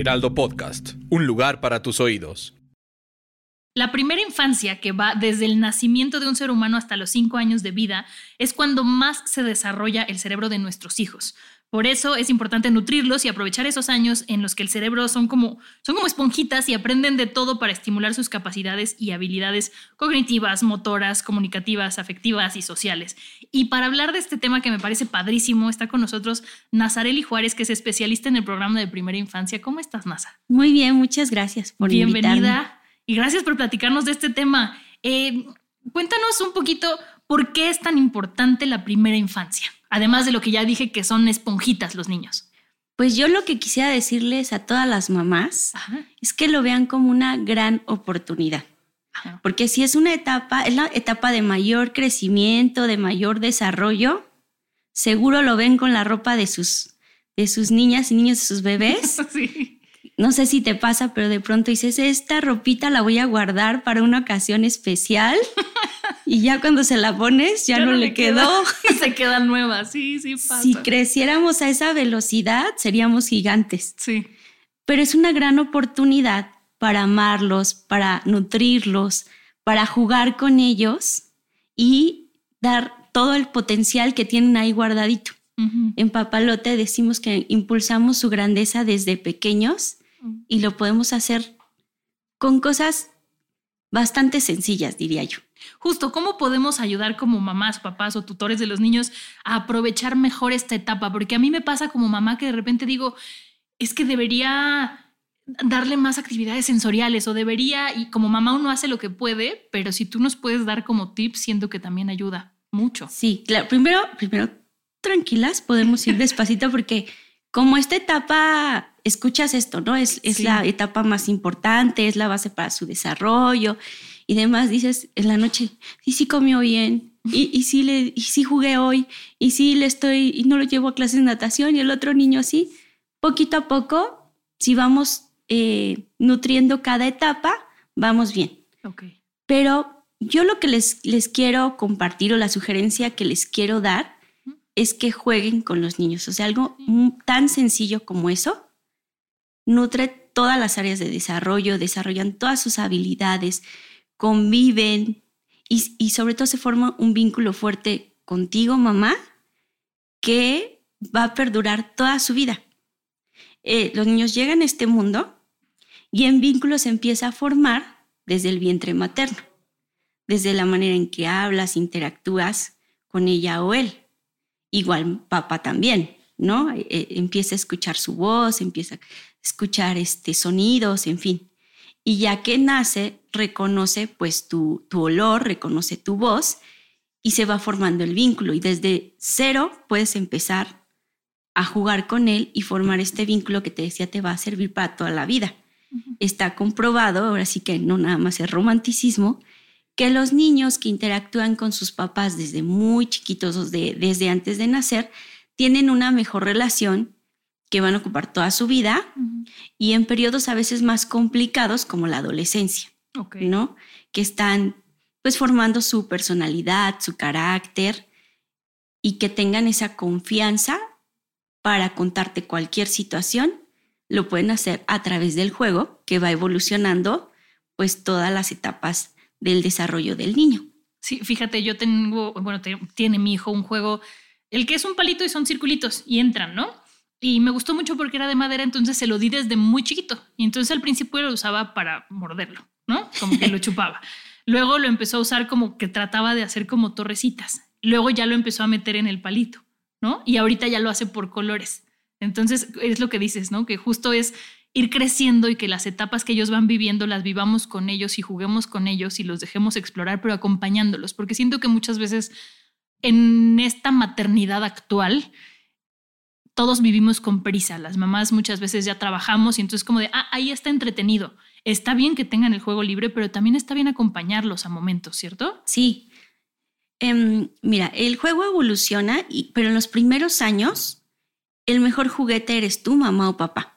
Heraldo Podcast, un lugar para tus oídos. La primera infancia, que va desde el nacimiento de un ser humano hasta los cinco años de vida, es cuando más se desarrolla el cerebro de nuestros hijos. Por eso es importante nutrirlos y aprovechar esos años en los que el cerebro son como, son como esponjitas y aprenden de todo para estimular sus capacidades y habilidades cognitivas, motoras, comunicativas, afectivas y sociales. Y para hablar de este tema que me parece padrísimo, está con nosotros Nazareli Juárez, que es especialista en el programa de primera infancia. ¿Cómo estás, Nasa? Muy bien, muchas gracias por Bienvenida y gracias por platicarnos de este tema. Eh, cuéntanos un poquito por qué es tan importante la primera infancia. Además de lo que ya dije que son esponjitas los niños. Pues yo lo que quisiera decirles a todas las mamás es que lo vean como una gran oportunidad. Porque si es una etapa, es la etapa de mayor crecimiento, de mayor desarrollo, seguro lo ven con la ropa de sus, de sus niñas y niños, de sus bebés. sí. No sé si te pasa, pero de pronto dices, esta ropita la voy a guardar para una ocasión especial. y ya cuando se la pones ya, no, le quedó. se queda nueva, sí, sí pasa. Si creciéramos a esa velocidad, seríamos gigantes. Sí. Pero es una gran oportunidad para amarlos, para nutrirlos, para jugar con ellos y dar todo el potencial que tienen ahí guardadito. En Papalote decimos que impulsamos su grandeza desde pequeños y lo podemos hacer con cosas bastante sencillas, diría yo. Justo, ¿cómo podemos ayudar como mamás, papás o tutores de los niños a aprovechar mejor esta etapa? Porque a mí me pasa como mamá que de repente digo, es que debería darle más actividades sensoriales o debería, y como mamá uno hace lo que puede, pero si tú nos puedes dar como tips, siento que también ayuda mucho. Sí, claro. Primero, primero, tranquilas, podemos ir despacito porque como esta etapa, escuchas esto, ¿no? Es, es la etapa más importante, es la base para su desarrollo y demás, dices en la noche, y sí comió bien, y, y, sí le, y sí jugué hoy, y sí le estoy, y no lo llevo a clases de natación, y el otro niño sí. Poquito a poco, si vamos eh, nutriendo cada etapa, vamos bien. Okay. Pero yo lo que les, les quiero compartir o la sugerencia que les quiero dar es que jueguen con los niños. O sea, algo tan sencillo como eso nutre todas las áreas de desarrollo, desarrollan todas sus habilidades, conviven y, sobre todo se forma un vínculo fuerte contigo, mamá, que va a perdurar toda su vida. Eh, los niños llegan a este mundo y en vínculo se empieza a formar desde el vientre materno, desde la manera en que hablas, interactúas con ella o él. Igual papá también, ¿no? Eh, empieza a escuchar su voz, empieza a escuchar este, sonidos, en fin. Y ya que nace, reconoce pues tu, tu olor, reconoce tu voz y se va formando el vínculo. Y desde cero puedes empezar a jugar con él y formar este vínculo que te decía te va a servir para toda la vida. Está comprobado, ahora sí que no nada más es romanticismo, que los niños que interactúan con sus papás desde muy chiquitos, desde antes de nacer, tienen una mejor relación que van a ocupar toda su vida y en periodos a veces más complicados como la adolescencia, ¿no? Que están pues formando su personalidad, su carácter y que tengan esa confianza para contarte cualquier situación, lo pueden hacer a través del juego que va evolucionando pues todas las etapas del desarrollo del niño. Sí, fíjate, yo tengo, bueno, tiene mi hijo un juego, el que es un palito y son circulitos y entran, ¿no? Y me gustó mucho porque era de madera, entonces se lo di desde muy chiquito. Y entonces al principio lo usaba para morderlo, ¿no? Como que lo chupaba. Luego lo empezó a usar como que trataba de hacer como torrecitas. Luego ya lo empezó a meter en el palito, ¿no? Y ahorita ya lo hace por colores. Entonces es lo que dices, ¿no? Que justo es ir creciendo y que las etapas que ellos van viviendo las vivamos con ellos y juguemos con ellos y los dejemos explorar, pero acompañándolos. Porque siento que muchas veces en esta maternidad actual, todos vivimos con prisa. Las mamás muchas veces ya trabajamos y entonces como de, ah, ahí está entretenido. Está bien que tengan el juego libre, pero también está bien acompañarlos a momentos, ¿cierto? Sí. Em, mira, el juego evoluciona, y, pero en los primeros años, el mejor juguete eres tú, mamá o papá.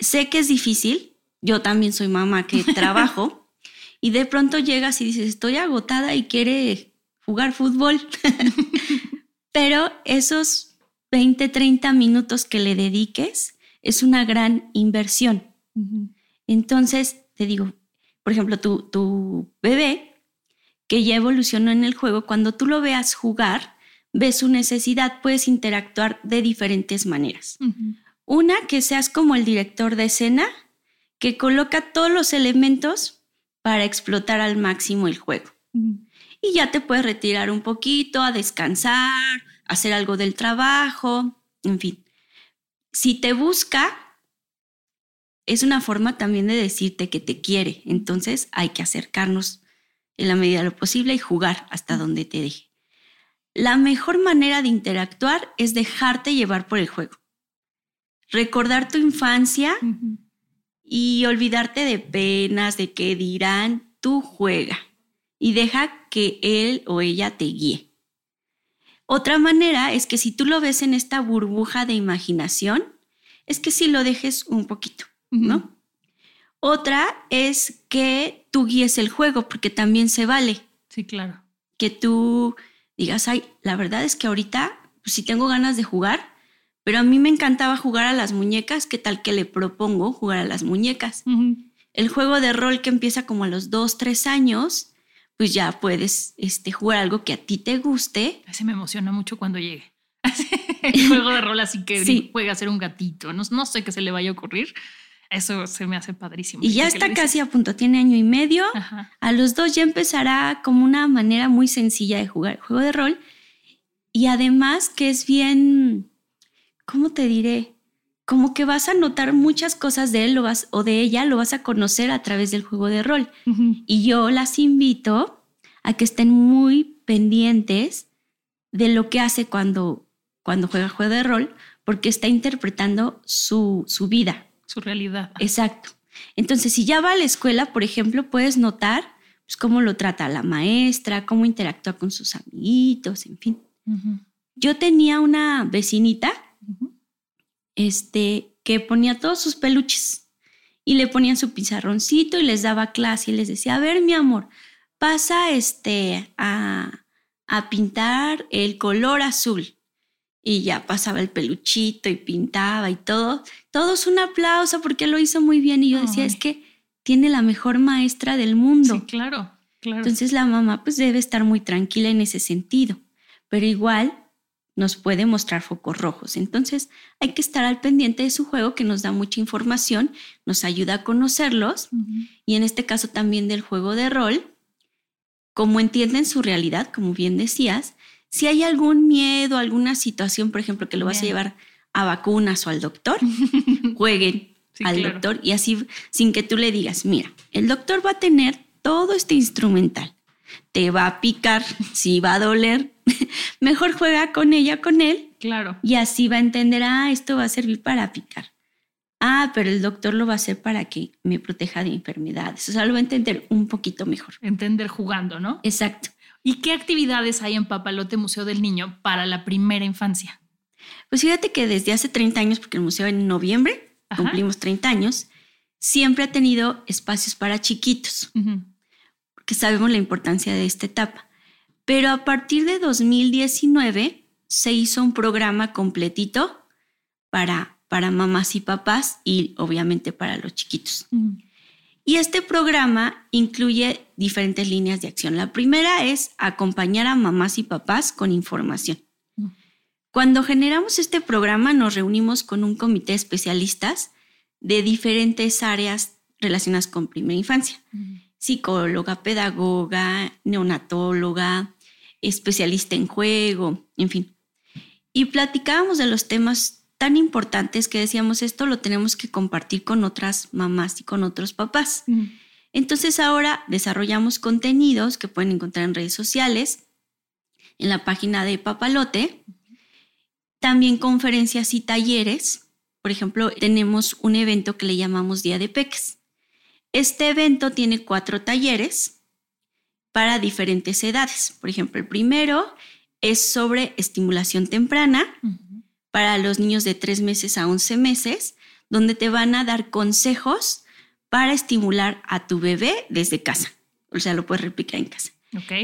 Sé que es difícil, yo también soy mamá que trabajo, y de pronto llegas y dices, estoy agotada y quiere jugar fútbol. pero esos 20, 30 minutos que le dediques es una gran inversión. Entonces, te digo, por ejemplo, tu, tu bebé que ya evolucionó en el juego, cuando tú lo veas jugar, ves su necesidad, puedes interactuar de diferentes maneras. Una, que seas como el director de escena, que coloca todos los elementos para explotar al máximo el juego. Y ya te puedes retirar un poquito, a descansar, hacer algo del trabajo, en fin. Si te busca, es una forma también de decirte que te quiere. Entonces hay que acercarnos en la medida de lo posible y jugar hasta donde te deje. La mejor manera de interactuar es dejarte llevar por el juego. Recordar tu infancia y olvidarte de penas, de qué dirán, tú juega y deja que él o ella te guíe. Otra manera es que si tú lo ves en esta burbuja de imaginación, es que si lo dejes un poquito, ¿no? Otra es que tú guíes el juego, porque también se vale. Sí, claro. Que tú digas, ay, la verdad es que ahorita, pues sí tengo ganas de jugar, pero a mí me encantaba jugar a las muñecas, ¿qué tal que le propongo jugar a las muñecas? El juego de rol que empieza como a los dos, tres años, pues ya puedes este, jugar algo que a ti te guste. Se me emociona mucho cuando llegue. el juego de rol así que sí. juega a ser un gatito. No, no, sé qué se le vaya a ocurrir. Eso se me hace padrísimo. Y ya está casi a punto, tiene año y medio. A los dos ya empezará como una manera muy sencilla de jugar el juego de rol. Y además que es bien, ¿cómo te diré? Como que vas a notar muchas cosas de él lo vas, o de ella, lo vas a conocer a través del juego de rol. Y yo las invito a que estén muy pendientes de lo que hace cuando, cuando juega juego de rol, porque está interpretando su, su vida. Su realidad. Exacto. Entonces, si ya va a la escuela, por ejemplo, puedes notar pues, cómo lo trata la maestra, cómo interactúa con sus amiguitos, en fin. Yo tenía una vecinita este, que ponía todos sus peluches y le ponían su pizarroncito y les daba clase y les decía, a ver, mi amor, pasa este, a, pintar el color azul. Y ya pasaba el peluchito y pintaba y todo. Todos un aplauso porque lo hizo muy bien. Y yo decía, es que tiene la mejor maestra del mundo. Sí, claro, claro. Entonces la mamá pues debe estar muy tranquila en ese sentido. Pero igual nos puede mostrar focos rojos. Entonces hay que estar al pendiente de su juego que nos da mucha información, nos ayuda a conocerlos y en este caso también del juego de rol, como entienden su realidad, como bien decías, si hay algún miedo, alguna situación, por ejemplo, que lo vas a llevar a vacunas o al doctor, jueguen al doctor y así sin que tú le digas, mira, el doctor va a tener todo este instrumental, te va a picar, si va a doler, mejor juega con ella, con él. Claro. Y así va a entender, ah, esto va a servir para picar. Ah, pero el doctor lo va a hacer para que me proteja de enfermedades. O sea, lo va a entender un poquito mejor. Entender jugando, ¿no? Exacto. ¿Y qué actividades hay en Papalote Museo del Niño para la primera infancia? Pues fíjate que desde hace 30 años, porque el museo en noviembre cumplimos 30 años, siempre ha tenido espacios para chiquitos, sabemos la importancia de esta etapa. Pero a partir de 2019 se hizo un programa completito para para mamás y papás y obviamente para los chiquitos. Y este programa incluye diferentes líneas de acción. La primera es acompañar a mamás y papás con información. Cuando generamos este programa nos reunimos con un comité de especialistas de diferentes áreas relacionadas con primera infancia. Psicóloga, pedagoga, neonatóloga, especialista en juego, en fin. Y platicábamos de los temas tan importantes que decíamos esto lo tenemos que compartir con otras mamás y con otros papás. Entonces ahora desarrollamos contenidos que pueden encontrar en redes sociales, en la página de Papalote, también conferencias y talleres. Por ejemplo, tenemos un evento que le llamamos Día de Peques. Este evento tiene cuatro talleres para diferentes edades. Por ejemplo, el primero es sobre estimulación temprana para los niños de 3 meses a 11 meses, donde te van a dar consejos para estimular a tu bebé desde casa. O sea, lo puedes replicar en casa.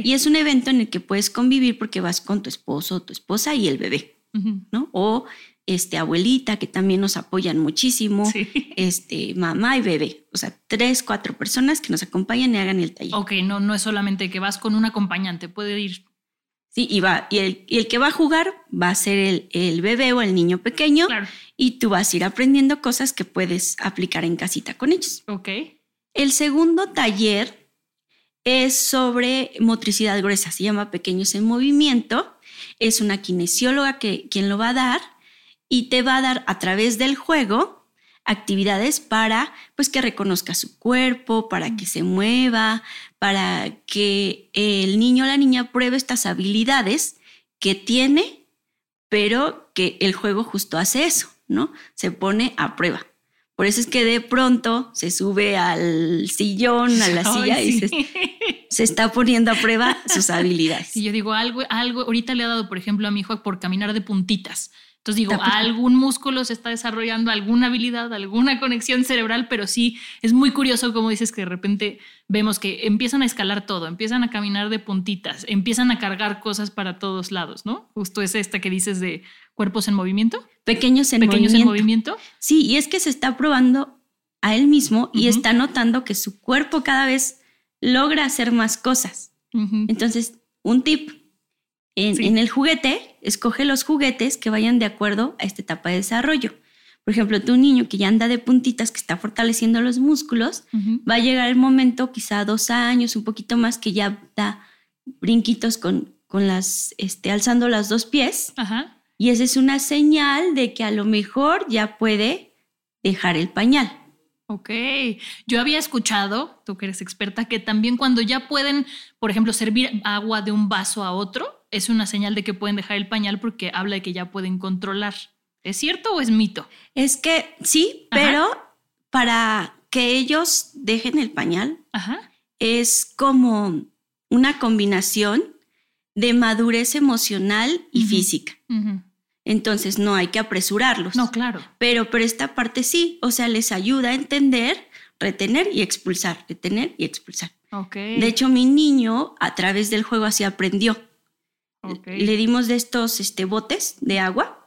Y es un evento en el que puedes convivir porque vas con tu esposo, tu esposa y el bebé, ¿no? O este, abuelita, que también nos apoyan muchísimo, este, mamá y bebé. O sea, tres, cuatro personas que nos acompañan y hagan el taller. Ok, no, no es solamente que vas con un acompañante, puede ir. Sí, y, va, y, el, y el que va a jugar va a ser el, el bebé o el niño pequeño y tú vas a ir aprendiendo cosas que puedes aplicar en casita con ellos. Ok. El segundo taller es sobre motricidad gruesa, se llama Pequeños en Movimiento. Es una kinesióloga que, quien lo va a dar y te va a dar a través del juego actividades para pues que reconozca su cuerpo, para que se mueva, para que el niño o la niña pruebe estas habilidades que tiene, pero que el juego justo hace eso, ¿no? Se pone a prueba. Por eso es que de pronto se sube al sillón, a la silla y se, está poniendo a prueba sus habilidades. Y yo digo, algo, algo, ahorita le ha dado, por ejemplo, a mi hijo por caminar de puntitas. Entonces digo, algún músculo se está desarrollando, alguna habilidad, alguna conexión cerebral, pero sí es muy curioso como dices que de repente vemos que empiezan a escalar todo, empiezan a caminar de puntitas, empiezan a cargar cosas para todos lados, ¿no? Justo es esta que dices de cuerpos en movimiento. Pequeños en Pequeños movimiento. en movimiento. Sí, y es que se está probando a él mismo y está notando que su cuerpo cada vez logra hacer más cosas. Entonces, un tip en, el juguete, escoge los juguetes que vayan de acuerdo a esta etapa de desarrollo. Por ejemplo, tu niño que ya anda de puntitas, que está fortaleciendo los músculos, va a llegar el momento, quizá dos años, un poquito más, que ya da brinquitos con, con las, este, alzando las dos pies. Y esa es una señal de que a lo mejor ya puede dejar el pañal. Ok, yo había escuchado, tú que eres experta, que también cuando ya pueden, por ejemplo, servir agua de un vaso a otro, es una señal de que pueden dejar el pañal porque habla de que ya pueden controlar. ¿Es cierto o es mito? Es que sí, pero para que ellos dejen el pañal es como una combinación de madurez emocional y física. Entonces no hay que apresurarlos. No, claro. Pero por esta parte sí, o sea, les ayuda a entender, retener y expulsar, retener y expulsar. Okay. De hecho, mi niño a través del juego así aprendió. Le dimos de estos este, botes de agua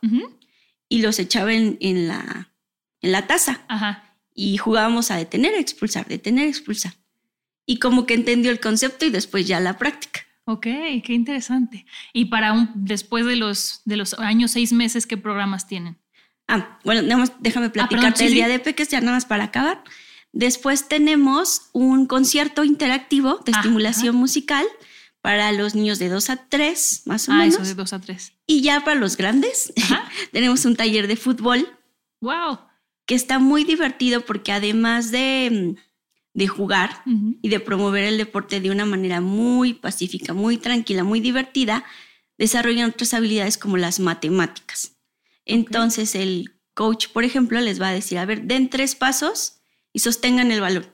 y los echaba en, en, la, en la taza. Ajá. Y jugábamos a detener, expulsar, detener, expulsar. Y como que entendió el concepto y después ya la práctica. Ok, qué interesante. Y para un, después de los, de los años, seis meses, ¿qué programas tienen? Ah, bueno, déjame platicarte el día de peques, ya nada más para acabar. Después tenemos un concierto interactivo de estimulación musical para los niños de 2 a 3, más o ah, menos. Eso de 2 a 3. Y ya para los grandes, tenemos un taller de fútbol. ¡Wow! Que está muy divertido porque además de de jugar y de promover el deporte de una manera muy pacífica, muy tranquila, muy divertida, desarrollan otras habilidades como las matemáticas. Entonces el coach, por ejemplo, les va a decir, a ver, den tres pasos y sostengan el balón.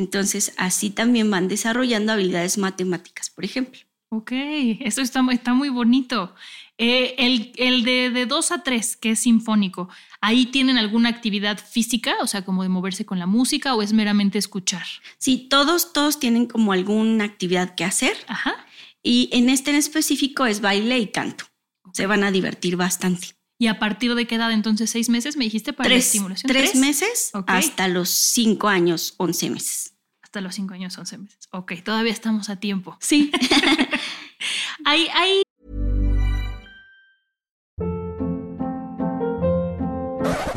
Entonces así también van desarrollando habilidades matemáticas, por ejemplo. Ok, eso está, está muy bonito. Eh, el, el de, de 2 a 3, que es sinfónico, ¿ahí tienen alguna actividad física, o sea, como de moverse con la música o es meramente escuchar? Sí, todos, todos tienen como alguna actividad que hacer. Ajá. Y en este en específico es baile y canto. Se van a divertir bastante. ¿Y a partir de qué edad entonces? ¿Seis meses me dijiste para la estimulación? Tres, meses hasta los cinco años, once meses. Hasta los cinco años, once meses. Ok, todavía estamos a tiempo. Sí. hay, hay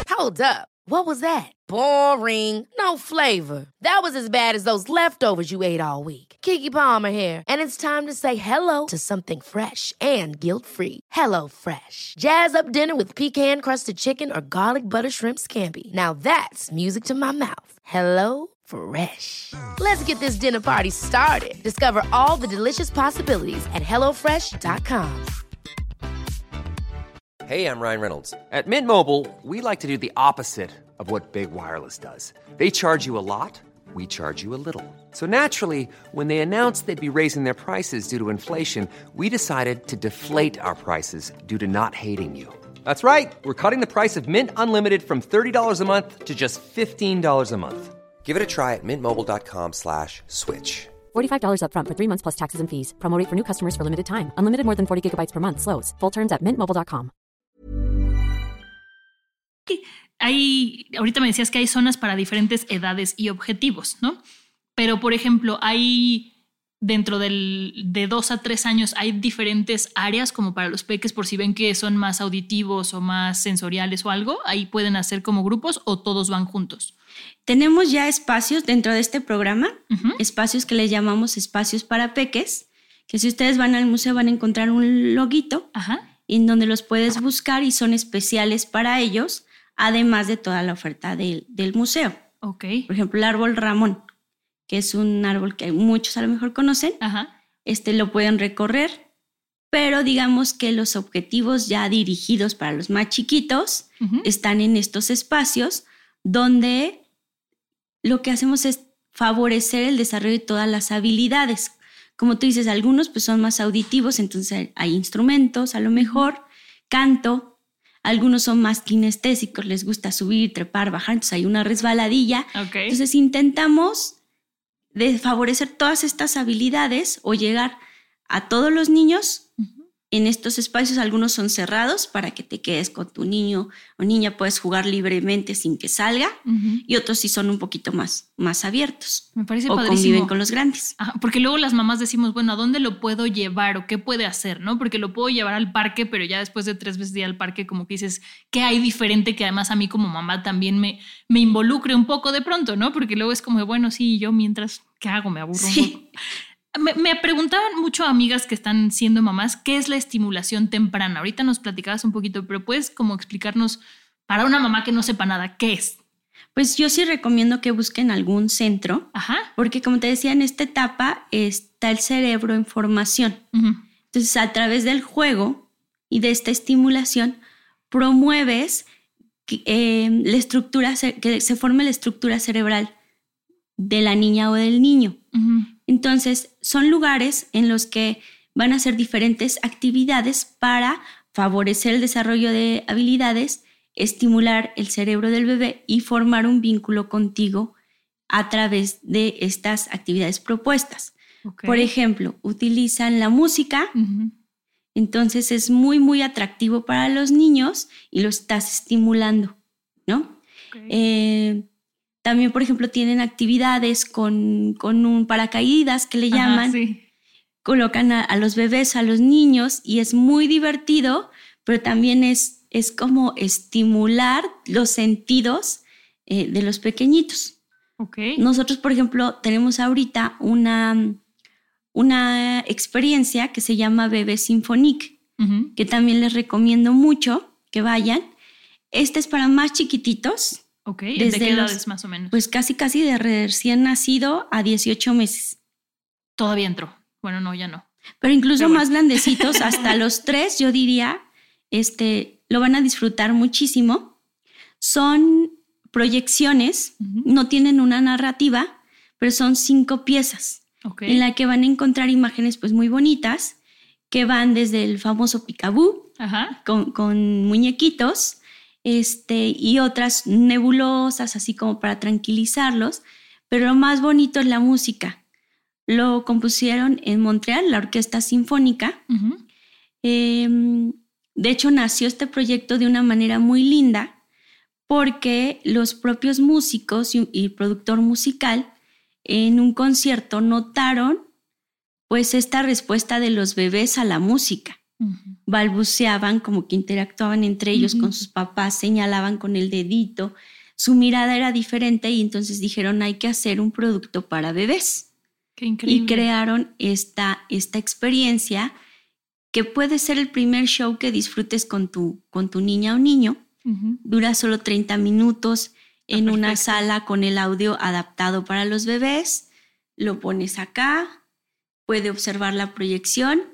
Hold up. What was that? Boring. No flavor. That was as bad as those leftovers you ate all week. Kiki Palmer here, and it's time to say hello to something fresh and guilt-free. Hello Fresh. Jazz up dinner with pecan-crusted chicken or garlic butter shrimp scampi. Now that's music to my mouth. Hello Fresh. Let's get this dinner party started. Discover all the delicious possibilities at hellofresh.com. Hey, I'm Ryan Reynolds. At Mint Mobile, we like to do the opposite of what Big Wireless does. They charge you a lot, we charge you a little. So naturally, when they announced they'd be raising their prices due to inflation, we decided to deflate our prices due to not hating you. That's right. We're cutting the price of Mint Unlimited from $30 a month to just $15 a month. Give it a try at mintmobile.com slash switch. $45 upfront for three months plus taxes and fees. Promote rate for new customers for limited time. Unlimited more than 40 gigabytes per month. Slows. Full terms at mintmobile.com. Hay, ahorita me decías que hay zonas para diferentes edades y objetivos, ¿no? Pero, por ejemplo, hay dentro del, de dos a tres años hay diferentes áreas como para los peques por si ven que son más auditivos o más sensoriales o algo, ahí pueden hacer como grupos o todos van juntos. Tenemos ya espacios dentro de este programa, espacios que le llamamos espacios para peques, que si ustedes van al museo van a encontrar un loguito en donde los puedes buscar y son especiales para ellos, además de toda la oferta del, del museo. Ok. Por ejemplo, el árbol Ramón, que es un árbol que muchos a lo mejor conocen, este lo pueden recorrer, pero digamos que los objetivos ya dirigidos para los más chiquitos están en estos espacios donde lo que hacemos es favorecer el desarrollo de todas las habilidades. Como tú dices, algunos pues son más auditivos, entonces hay instrumentos, a lo mejor, canto, algunos son más kinestésicos, les gusta subir, trepar, bajar, entonces hay una resbaladilla. Entonces intentamos de favorecer todas estas habilidades o llegar a todos los niños en estos espacios. Algunos son cerrados para que te quedes con tu niño o niña, puedes jugar libremente sin que salga. Y otros sí son un poquito más, más abiertos. Me parece o padrísimo. conviven con los grandes. porque luego las mamás decimos, bueno, ¿a dónde lo puedo llevar o qué puede hacer? ¿no? Porque lo puedo llevar al parque, pero ya después de tres veces de ir al parque, como que dices, ¿qué hay diferente que además a mí como mamá también me, me involucre un poco de pronto, ¿no? Porque luego es como, bueno, sí, yo mientras, ¿qué hago? Me aburro un poco. Me, me, preguntaban mucho amigas que están siendo mamás, ¿qué es la estimulación temprana? Ahorita nos platicabas un poquito, pero puedes como explicarnos para una mamá que no sepa nada, ¿qué es? Pues yo sí recomiendo que busquen algún centro, Ajá. porque como te decía, en esta etapa está el cerebro en formación. Entonces, a través del juego y de esta estimulación, promueves que, eh, la estructura, que se forme la estructura cerebral de la niña o del niño. Entonces, son lugares en los que van a hacer diferentes actividades para favorecer el desarrollo de habilidades, estimular el cerebro del bebé y formar un vínculo contigo a través de estas actividades propuestas. Okay. Por ejemplo, utilizan la música, uh -huh. entonces es muy, muy atractivo para los niños y lo estás estimulando, ¿no? Okay. Eh, también, por ejemplo, tienen actividades con, con un paracaídas que le llaman. Sí. Colocan a, a, los bebés, a los niños y es muy divertido, pero también es, es como estimular los sentidos eh, de los pequeñitos. Okay. Nosotros, por ejemplo, tenemos ahorita una, una experiencia que se llama Bebé Sinfonique, uh -huh. que también les recomiendo mucho que vayan. Este es para más chiquititos, Ok, ¿de qué edades los, más o menos? Pues casi, casi de recién nacido a 18 meses. Todavía entró. Bueno, no, ya no. Pero incluso Pero bueno. más grandecitos, hasta los tres, yo diría, este, lo van a disfrutar muchísimo. Son proyecciones, uh -huh. no tienen una narrativa, pero son cinco piezas okay. en la que van a encontrar imágenes pues muy bonitas que van desde el famoso picabú con, con muñequitos este, y otras nebulosas, así como para tranquilizarlos. Pero lo más bonito es la música. Lo compusieron en Montreal, la Orquesta Sinfónica. Uh -huh. eh, de hecho, nació este proyecto de una manera muy linda porque los propios músicos y, y productor musical en un concierto notaron pues esta respuesta de los bebés a la música balbuceaban, como que interactuaban entre ellos uh -huh. con sus papás, señalaban con el dedito, su mirada era diferente y entonces dijeron hay que hacer un producto para bebés. Qué increíble. Y crearon esta, esta experiencia que puede ser el primer show que disfrutes con tu, con tu niña o niño. Uh -huh. Dura solo 30 minutos en una sala con el audio adaptado para los bebés. Lo pones acá, puede observar la proyección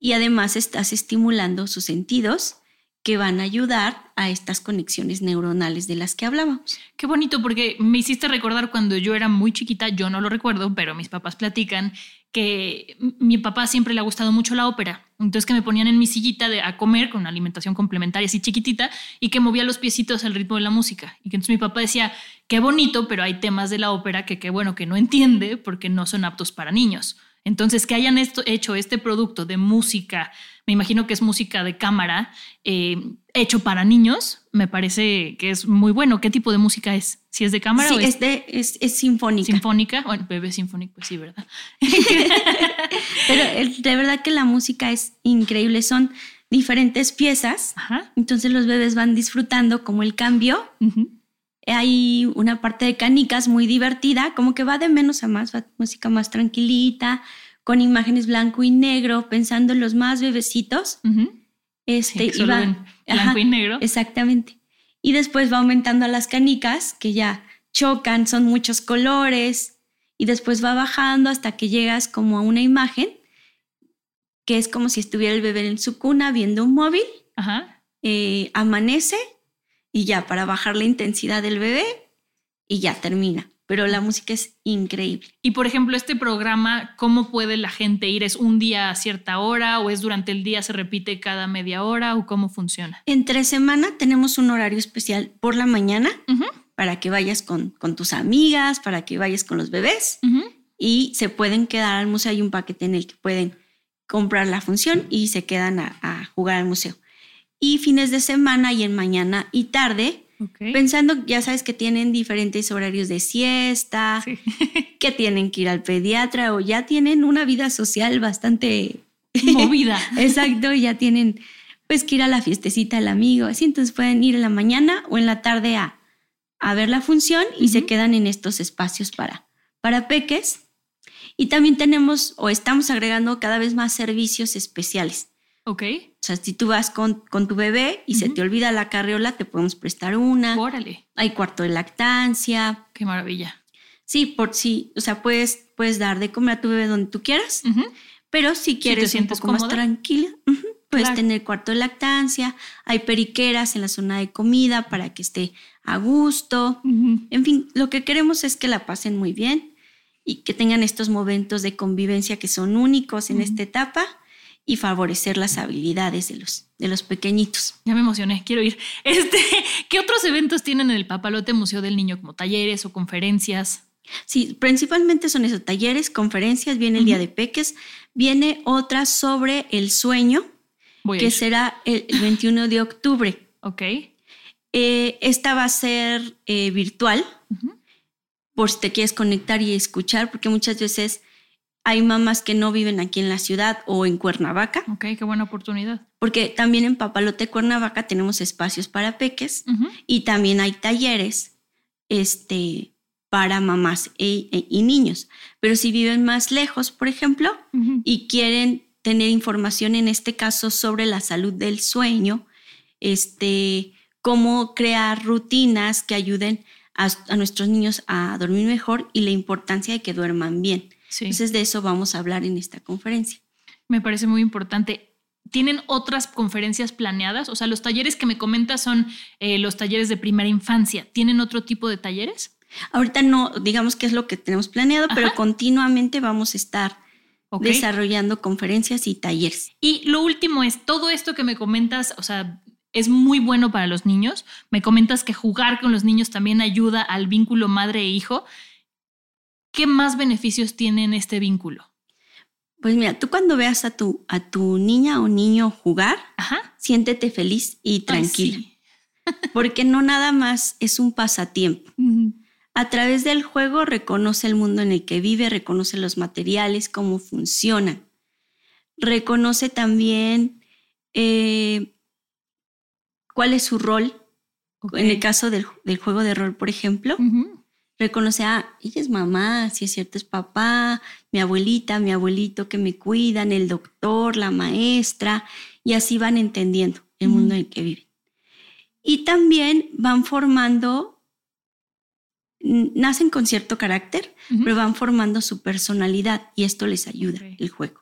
y además estás estimulando sus sentidos, que van a ayudar a estas conexiones neuronales de las que hablábamos. Qué bonito, porque me hiciste recordar cuando yo era muy chiquita, yo no lo recuerdo, pero mis papás platican que mi papá siempre le ha gustado mucho la ópera. Entonces que me ponían en mi sillita de, a comer con una alimentación complementaria así chiquitita y que movía los piecitos al ritmo de la música. Y que entonces mi papá decía, qué bonito, pero hay temas de la ópera que qué bueno que no entiende porque no son aptos para niños. Entonces, que hayan esto, hecho este producto de música, me imagino que es música de cámara, eh, hecho para niños, me parece que es muy bueno. ¿Qué tipo de música es? ¿Si es de cámara sí, o es, de, es, es sinfónica. Sinfónica, bueno, bebé sinfónico, pues sí, ¿verdad? Pero de verdad que la música es increíble, son diferentes piezas, Ajá. entonces los bebés van disfrutando como el cambio. Hay una parte de canicas muy divertida, como que va de menos a más, va música más tranquilita, con imágenes blanco y negro, pensando en los más bebecitos. Este, Sí, y solo va- blanco y negro. Exactamente. Y después va aumentando a las canicas, que ya chocan, son muchos colores, y después va bajando hasta que llegas como a una imagen, que es como si estuviera el bebé en su cuna viendo un móvil, Ajá. eh, amanece, y ya para bajar la intensidad del bebé, y ya termina. Pero la música es increíble. Y por ejemplo, este programa, ¿cómo puede la gente ir? ¿Es un día a cierta hora o es durante el día, se repite cada media hora o cómo funciona? Entre semana tenemos un horario especial por la mañana para que vayas con, con tus amigas, para que vayas con los bebés. y se pueden quedar al museo. Hay un paquete en el que pueden comprar la función y se quedan a, a jugar al museo. Y fines de semana y en mañana y tarde, pensando, ya sabes que tienen diferentes horarios de siesta, Sí. que tienen que ir al pediatra o ya tienen una vida social bastante Movida. Exacto, ya tienen pues que ir a la fiestecita del amigo, así entonces pueden ir en la mañana o en la tarde a, a ver la función y se quedan en estos espacios para, para peques. Y también tenemos o estamos agregando cada vez más servicios especiales. Ok. O sea, si tú vas con, con tu bebé y se te olvida la carriola, te podemos prestar una. Órale. Hay cuarto de lactancia. Qué maravilla. Sí, por sí, o sea, puedes, puedes dar de comer a tu bebé donde tú quieras. Pero si quieres un sientes poco más tranquila, puedes Claro. tener cuarto de lactancia, hay periqueras en la zona de comida para que esté a gusto. En fin, lo que queremos es que la pasen muy bien y que tengan estos momentos de convivencia que son únicos en esta etapa y favorecer las habilidades de los, de los pequeñitos. Ya me emocioné, quiero ir. Este, ¿Qué otros eventos tienen en el Papalote Museo del Niño, como talleres o conferencias? Sí, principalmente son esos talleres, conferencias, viene el Día de Peques, viene otra sobre el sueño, Voy que será el el 21 de octubre. Ok. Eh, esta va a ser eh, virtual, por si te quieres conectar y escuchar, porque muchas veces hay mamás que no viven aquí en la ciudad o en Cuernavaca, Ok, qué buena oportunidad. porque también en Papalote, Cuernavaca, tenemos espacios para peques y también hay talleres este, para mamás e- e- y niños. Pero si viven más lejos, por ejemplo, y quieren tener información en este caso sobre la salud del sueño, este, cómo crear rutinas que ayuden a, a nuestros niños a dormir mejor y la importancia de que duerman bien. Sí. Entonces de eso vamos a hablar en esta conferencia. Me parece muy importante. ¿Tienen otras conferencias planeadas? O sea, los talleres que me comentas son eh, los talleres de primera infancia. ¿Tienen otro tipo de talleres? Ahorita no, digamos que es lo que tenemos planeado, pero Ajá. continuamente vamos a estar Ok. desarrollando conferencias y talleres. Y lo último es, todo esto que me comentas, o sea, es muy bueno para los niños. Me comentas que jugar con los niños también ayuda al vínculo madre e hijo. ¿Qué más beneficios tiene en este vínculo? Pues mira, tú cuando veas a tu, a tu niña o niño jugar, Ajá. siéntete feliz y Ay, tranquila, sí. porque no nada más es un pasatiempo. A través del juego reconoce el mundo en el que vive, reconoce los materiales, cómo funcionan. Reconoce también eh, cuál es su rol. En el caso del, del juego de rol, por ejemplo, Ujú. Reconoce, ah, ella es mamá, si es cierto es papá, mi abuelita, mi abuelito que me cuidan, el doctor, la maestra, y así van entendiendo el mundo en el que viven. Y también van formando, nacen con cierto carácter, pero van formando su personalidad y esto les ayuda, el juego.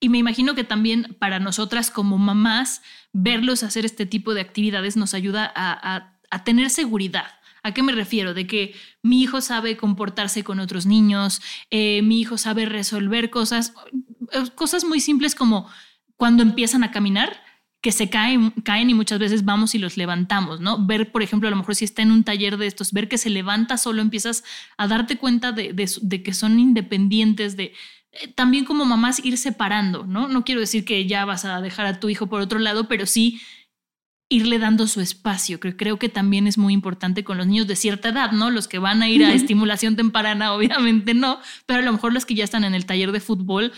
Y me imagino que también para nosotras como mamás, verlos hacer este tipo de actividades nos ayuda a, tener seguridad. ¿A qué me refiero? De que mi hijo sabe comportarse con otros niños, eh, mi hijo sabe resolver cosas, eh, cosas muy simples como cuando empiezan a caminar, que se caen, caen y muchas veces vamos y los levantamos, ¿no? Ver, por ejemplo, a lo mejor si está en un taller de estos, ver que se levanta solo, empiezas a darte cuenta de, de, que son independientes, de eh, también como mamás ir separando, ¿no? No quiero decir que ya vas a dejar a tu hijo por otro lado, pero sí irle dando su espacio. Creo, creo que también es muy importante con los niños de cierta edad, ¿no? Los que van a ir a estimulación temprana, obviamente no, pero a lo mejor los que ya están en el taller de fútbol,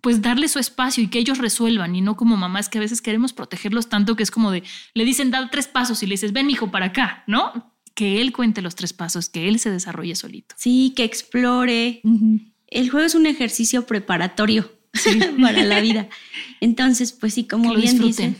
pues darle su espacio y que ellos resuelvan y no como mamás que a veces queremos protegerlos tanto que es como de, le dicen, da tres pasos y le dices, ven hijo para acá, ¿no? Que él cuente los tres pasos, que él se desarrolle solito. Sí, que explore. El juego es un ejercicio preparatorio para la vida. Entonces, pues sí, como que bien dicen,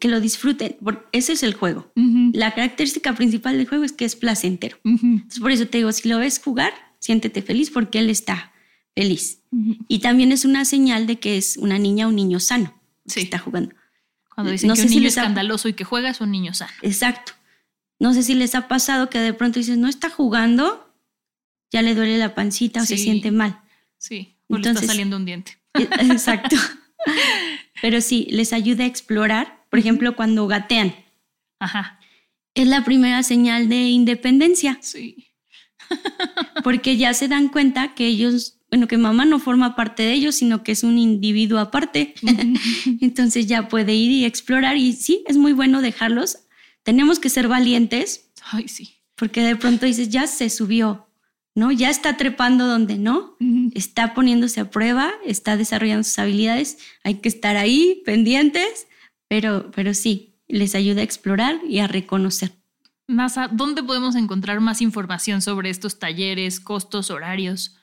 que lo disfruten. Ese es el juego. La característica principal del juego es que es placentero. Entonces, por eso te digo, si lo ves jugar, siéntete feliz porque él está feliz. Y también es una señal de que es una niña o un niño sano que está jugando. Cuando dicen que un niño escandaloso y que juega es un niño sano. Exacto. No sé si les ha pasado que de pronto dices, no está jugando, ya le duele la pancita o se siente mal. Sí, o le está saliendo un diente. E, exacto. Pero sí, les ayuda a explorar. Por ejemplo, cuando gatean. Ajá. Es la primera señal de independencia. Sí. Porque ya se dan cuenta que ellos bueno, que mamá no forma parte de ellos, sino que es un individuo aparte. Entonces ya puede ir y explorar y sí, es muy bueno dejarlos. Tenemos que ser valientes. Ay, sí. Porque de pronto dices, ya se subió, ¿no? Ya está trepando donde no, está poniéndose a prueba, está desarrollando sus habilidades. Hay que estar ahí, pendientes, pero, pero sí, les ayuda a explorar y a reconocer. NASA, ¿dónde podemos encontrar más información sobre estos talleres, costos, horarios?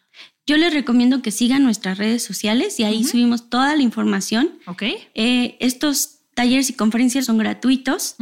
Yo les recomiendo que sigan nuestras redes sociales y ahí subimos toda la información. Ok. Eh, estos talleres y conferencias son gratuitos.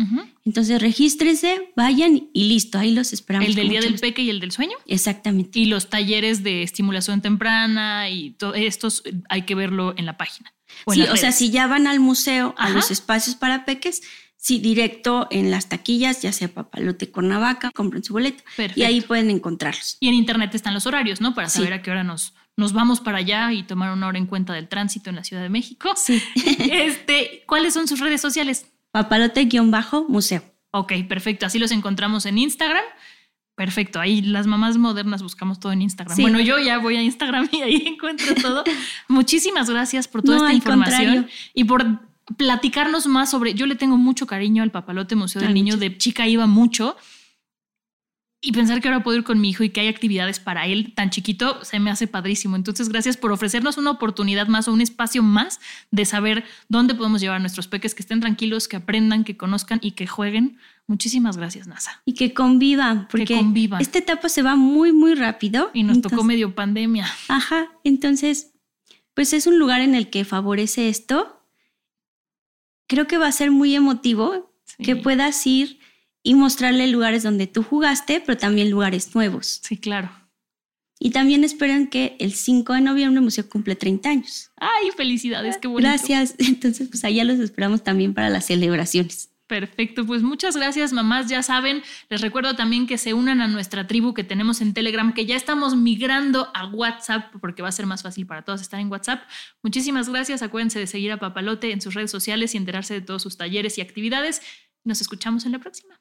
Entonces regístrense, vayan y listo, ahí los esperamos. ¿El del día del peque y el del sueño? Exactamente. Y los talleres de estimulación temprana y todos estos hay que verlo en la página. Sí, o sea, si ya van al museo, a los espacios para peques, Sí, directo en las taquillas, ya sea Papalote Cuernavaca, compren su boleto y ahí pueden encontrarlos. Y en internet están los horarios, ¿no? Para saber a qué hora nos, nos vamos para allá y tomar una hora en cuenta del tránsito en la Ciudad de México. Sí. este, ¿Cuáles son sus redes sociales? Papalote-museo. Ok, perfecto. Así los encontramos en Instagram. Perfecto, ahí las mamás modernas buscamos todo en Instagram. Bueno, yo ya voy a Instagram y ahí encuentro todo. Muchísimas gracias por toda esta información y por platicarnos más sobre. Yo le tengo mucho cariño al Papalote Museo del Niño. De chica iba mucho. Y pensar que ahora puedo ir con mi hijo y que hay actividades para él tan chiquito se me hace padrísimo. Entonces, gracias por ofrecernos una oportunidad más o un espacio más de saber dónde podemos llevar a nuestros peques, que estén tranquilos, que aprendan, que conozcan y que jueguen. Muchísimas gracias, NASA. Y que convivan, porque esta etapa se va muy, muy rápido. Y nos tocó medio pandemia. Ajá, entonces, pues es un lugar en el que favorece esto creo que va a ser muy emotivo que puedas ir y mostrarle lugares donde tú jugaste, pero también lugares nuevos. Sí, claro. Y también esperan que el 5 de noviembre el museo cumple 30 años. Ay, felicidades, qué bonito. Gracias. Entonces, pues allá los esperamos también para las celebraciones. Perfecto, pues muchas gracias mamás, ya saben, les recuerdo también que se unan a nuestra tribu que tenemos en Telegram, que ya estamos migrando a WhatsApp porque va a ser más fácil para todos estar en WhatsApp. Muchísimas gracias, acuérdense de seguir a Papalote en sus redes sociales y enterarse de todos sus talleres y actividades. Nos escuchamos en la próxima.